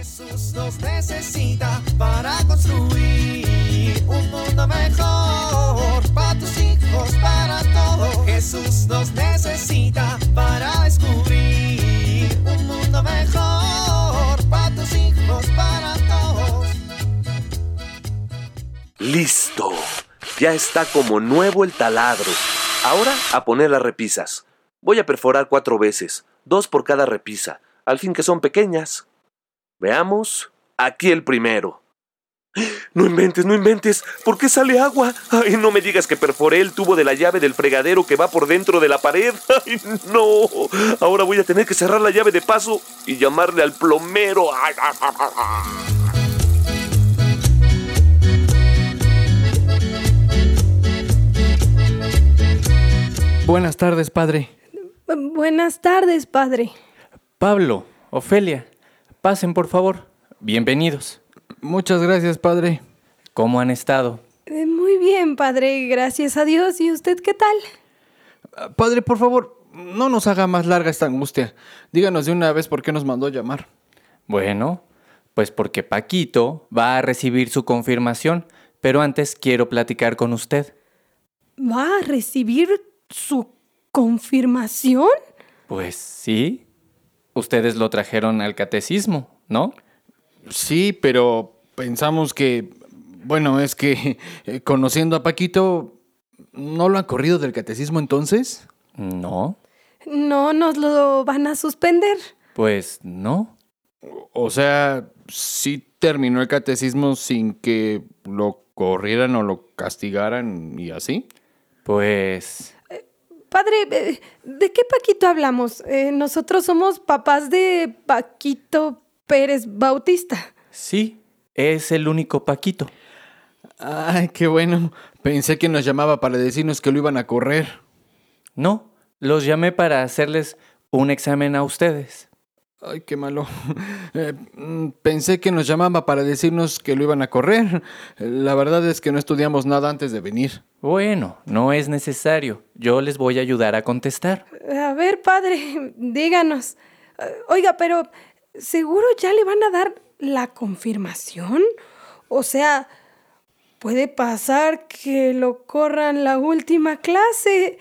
Jesús nos necesita para construir un mundo mejor para tus hijos, para todos. Jesús nos necesita para descubrir un mundo mejor para tus hijos, para todos. Listo. Ya está como nuevo el taladro. Ahora a poner las repisas. Voy a perforar cuatro veces, dos por cada repisa, al fin que son pequeñas. Veamos. Aquí el primero. No inventes, no inventes. ¿Por qué sale agua? Ay, no me digas que perforé el tubo de la llave del fregadero que va por dentro de la pared. Ay, no. Ahora voy a tener que cerrar la llave de paso y llamarle al plomero. Ay, ah, ah, ah. Buenas tardes, padre. Buenas tardes, padre. Pablo, Ofelia, pasen por favor. Bienvenidos. Muchas gracias, padre. ¿Cómo han estado? Eh, Muy bien, padre, gracias a Dios. ¿Y usted qué tal? Ah, Padre, por favor, no nos haga más larga esta angustia. Díganos de una vez por qué nos mandó llamar. Bueno, pues porque Paquito va a recibir su confirmación, pero antes quiero platicar con usted. ¿Va a recibir su confirmación? Pues sí. Ustedes lo trajeron al catecismo, ¿no? Sí, pero pensamos que, bueno, es que eh, conociendo a Paquito, ¿no lo han corrido del catecismo entonces? No. No nos lo van a suspender. Pues no. O sea, sí terminó el catecismo sin que lo corrieran o lo castigaran y así. Pues... Padre, eh, ¿de qué Paquito hablamos? Eh, nosotros somos papás de Paquito Pérez Bautista. Sí, es el único Paquito. Ay, qué bueno. Pensé que nos llamaba para decirnos que lo iban a correr. No, los llamé para hacerles un examen a ustedes. Ay, qué malo. Eh, mm, pensé que nos llamaba para decirnos que lo iban a correr. La verdad es que no estudiamos nada antes de venir. Bueno, no es necesario. Yo les voy a ayudar a contestar. A ver, padre, díganos. Eh, Oiga, pero ¿seguro ya le van a dar la confirmación? O sea, puede pasar que lo corran la última clase.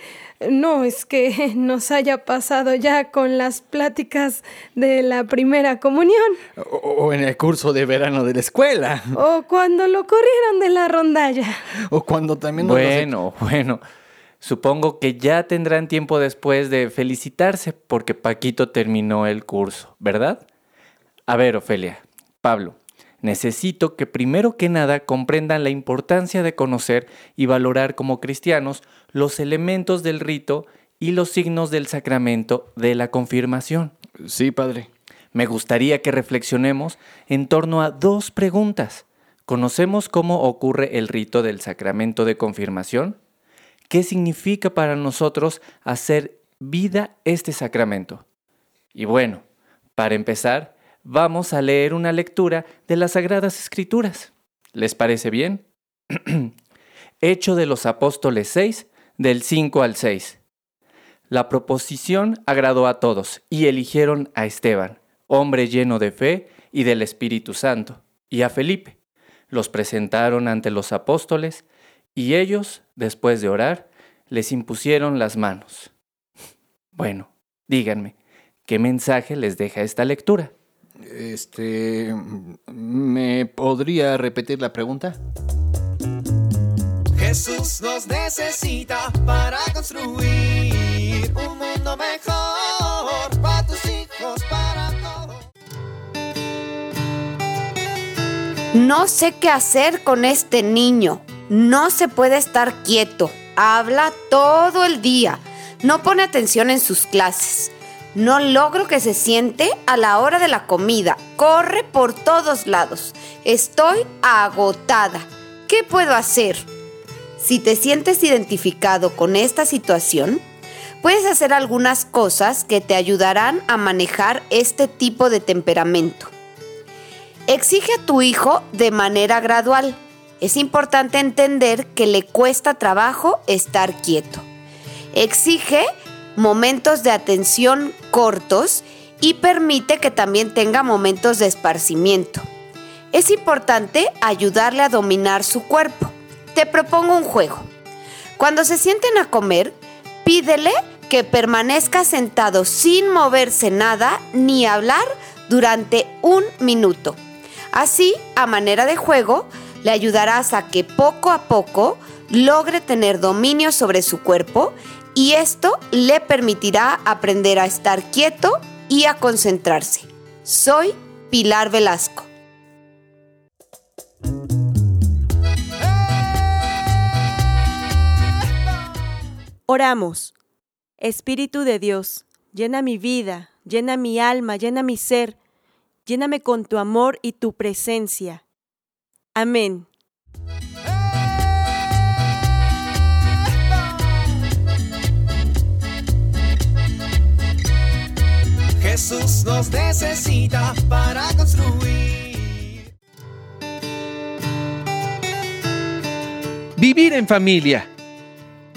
No es que nos haya pasado ya con las pláticas de la primera comunión. O, o en el curso de verano de la escuela. O cuando lo corrieron de la rondalla. O cuando también nos los- Bueno, bueno. Supongo que ya tendrán tiempo después de felicitarse porque Paquito terminó el curso, ¿verdad? A ver, Ofelia, Pablo, necesito que primero que nada comprendan la importancia de conocer y valorar como cristianos los elementos del rito y los signos del sacramento de la confirmación. Sí, padre. Me gustaría que reflexionemos en torno a dos preguntas. ¿Conocemos cómo ocurre el rito del sacramento de confirmación? ¿Qué significa para nosotros hacer vida este sacramento? Y bueno, para empezar, vamos a leer una lectura de las Sagradas Escrituras. ¿Les parece bien? Hecho de los Apóstoles 6, del 5 al 6. La proposición agradó a todos y eligieron a Esteban, hombre lleno de fe y del Espíritu Santo, y a Felipe. Los presentaron ante los apóstoles y ellos, después de orar, les impusieron las manos. Bueno, díganme, ¿qué mensaje les deja esta lectura? Este. ¿Me podría repetir la pregunta? Jesús nos necesita para construir un mundo mejor para tus hijos, para todos. No sé qué hacer con este niño. No se puede estar quieto. Habla todo el día. No pone atención en sus clases. No logro que se siente a la hora de la comida. Corre por todos lados. Estoy agotada. ¿Qué puedo hacer? Si te sientes identificado con esta situación, puedes hacer algunas cosas que te ayudarán a manejar este tipo de temperamento. Exige a tu hijo de manera gradual. Es importante entender que le cuesta trabajo estar quieto. Exige momentos de atención cortos y permite que también tenga momentos de esparcimiento. Es importante ayudarle a dominar su cuerpo. Te propongo un juego. Cuando se sienten a comer, pídele que permanezca sentado sin moverse nada ni hablar durante un minuto. Así, a manera de juego, le ayudarás a que poco a poco logre tener dominio sobre su cuerpo y esto le permitirá aprender a estar quieto y a concentrarse. Soy Pilar Velasco. Oramos. Espíritu de Dios, llena mi vida, llena mi alma, llena mi ser, lléname con tu amor y tu presencia. Amén. Nos necesita para construir. Vivir en familia.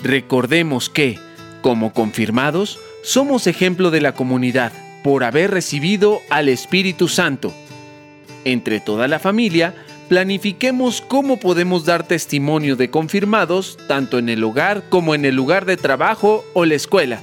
Recordemos que, como confirmados, somos ejemplo de la comunidad por haber recibido al Espíritu Santo. Entre toda la familia, planifiquemos cómo podemos dar testimonio de confirmados tanto en el hogar como en el lugar de trabajo o la escuela.